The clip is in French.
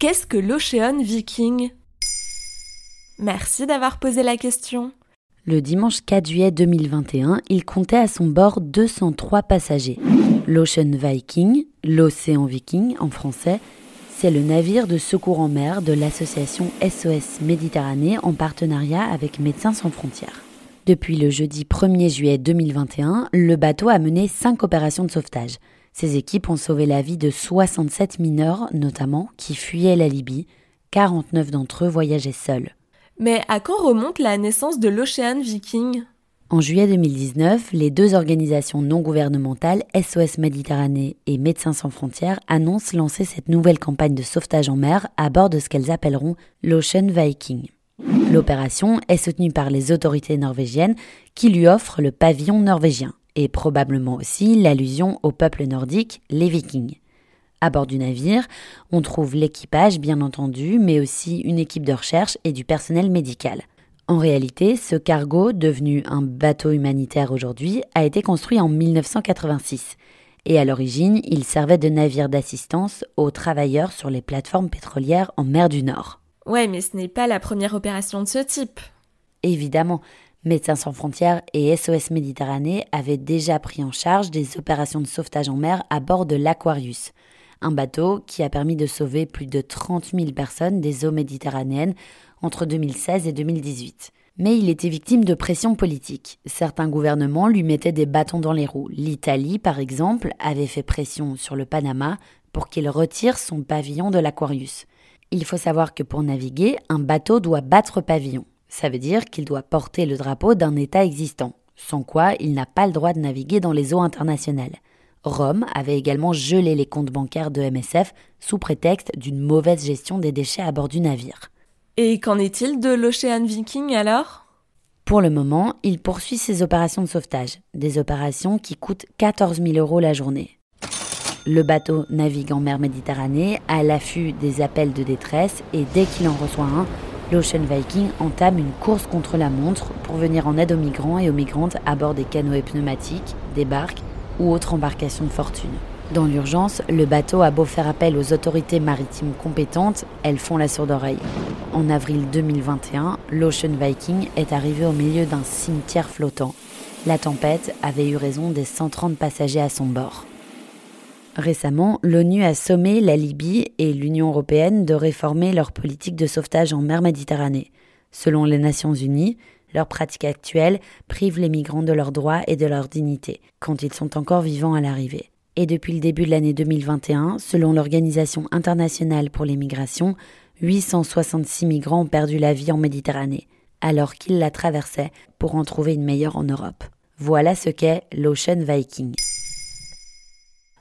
Qu'est-ce que l'Ocean Viking? Merci d'avoir posé la question. Le dimanche 4 juillet 2021, il comptait à son bord 203 passagers. L'Ocean Viking, l'Océan Viking en français, c'est le navire de secours en mer de l'association SOS Méditerranée en partenariat avec Médecins sans frontières. Depuis le jeudi 1er juillet 2021, le bateau a mené 5 opérations de sauvetage. Ces équipes ont sauvé la vie de 67 mineurs, notamment, qui fuyaient la Libye. 49 d'entre eux voyageaient seuls. Mais à quand remonte la naissance de l'Ocean Viking? En juillet 2019, les deux organisations non gouvernementales, SOS Méditerranée et Médecins sans frontières, annoncent lancer cette nouvelle campagne de sauvetage en mer à bord de ce qu'elles appelleront l'Ocean Viking. L'opération est soutenue par les autorités norvégiennes qui lui offrent le pavillon norvégien et probablement aussi l'allusion au peuple nordique, les Vikings. À bord du navire, on trouve l'équipage, bien entendu, mais aussi une équipe de recherche et du personnel médical. En réalité, ce cargo, devenu un bateau humanitaire aujourd'hui, a été construit en 1986. Et à l'origine, il servait de navire d'assistance aux travailleurs sur les plateformes pétrolières en mer du Nord. Ouais, mais ce n'est pas la première opération de ce type. Évidemment, Médecins sans frontières et SOS Méditerranée avaient déjà pris en charge des opérations de sauvetage en mer à bord de l'Aquarius, un bateau qui a permis de sauver plus de 30 000 personnes des eaux méditerranéennes entre 2016 et 2018. Mais il était victime de pression politique. Certains gouvernements lui mettaient des bâtons dans les roues. L'Italie, par exemple, avait fait pression sur le Panama pour qu'il retire son pavillon de l'Aquarius. Il faut savoir que pour naviguer, un bateau doit battre pavillon. Ça veut dire qu'il doit porter le drapeau d'un État existant, sans quoi il n'a pas le droit de naviguer dans les eaux internationales. Rome avait également gelé les comptes bancaires de MSF sous prétexte d'une mauvaise gestion des déchets à bord du navire. Et qu'en est-il de l'Ocean Viking alors? Pour le moment, il poursuit ses opérations de sauvetage, des opérations qui coûtent 14 000 euros la journée. Le bateau navigue en mer Méditerranée à l'affût des appels de détresse et dès qu'il en reçoit un, l'Ocean Viking entame une course contre la montre pour venir en aide aux migrants et aux migrantes à bord des canoës pneumatiques, des barques ou autres embarcations de fortune. Dans l'urgence, le bateau a beau faire appel aux autorités maritimes compétentes, elles font la sourde oreille. En avril 2021, l'Ocean Viking est arrivé au milieu d'un cimetière flottant. La tempête avait eu raison des 130 passagers à son bord. Récemment, l'ONU a sommé la Libye et l'Union européenne de réformer leur politique de sauvetage en mer Méditerranée. Selon les Nations unies, leur pratique actuelle prive les migrants de leurs droits et de leur dignité, quand ils sont encore vivants à l'arrivée. Et depuis le début de l'année 2021, selon l'Organisation internationale pour les migrations, 866 migrants ont perdu la vie en Méditerranée, alors qu'ils la traversaient pour en trouver une meilleure en Europe. Voilà ce qu'est l'Ocean Viking.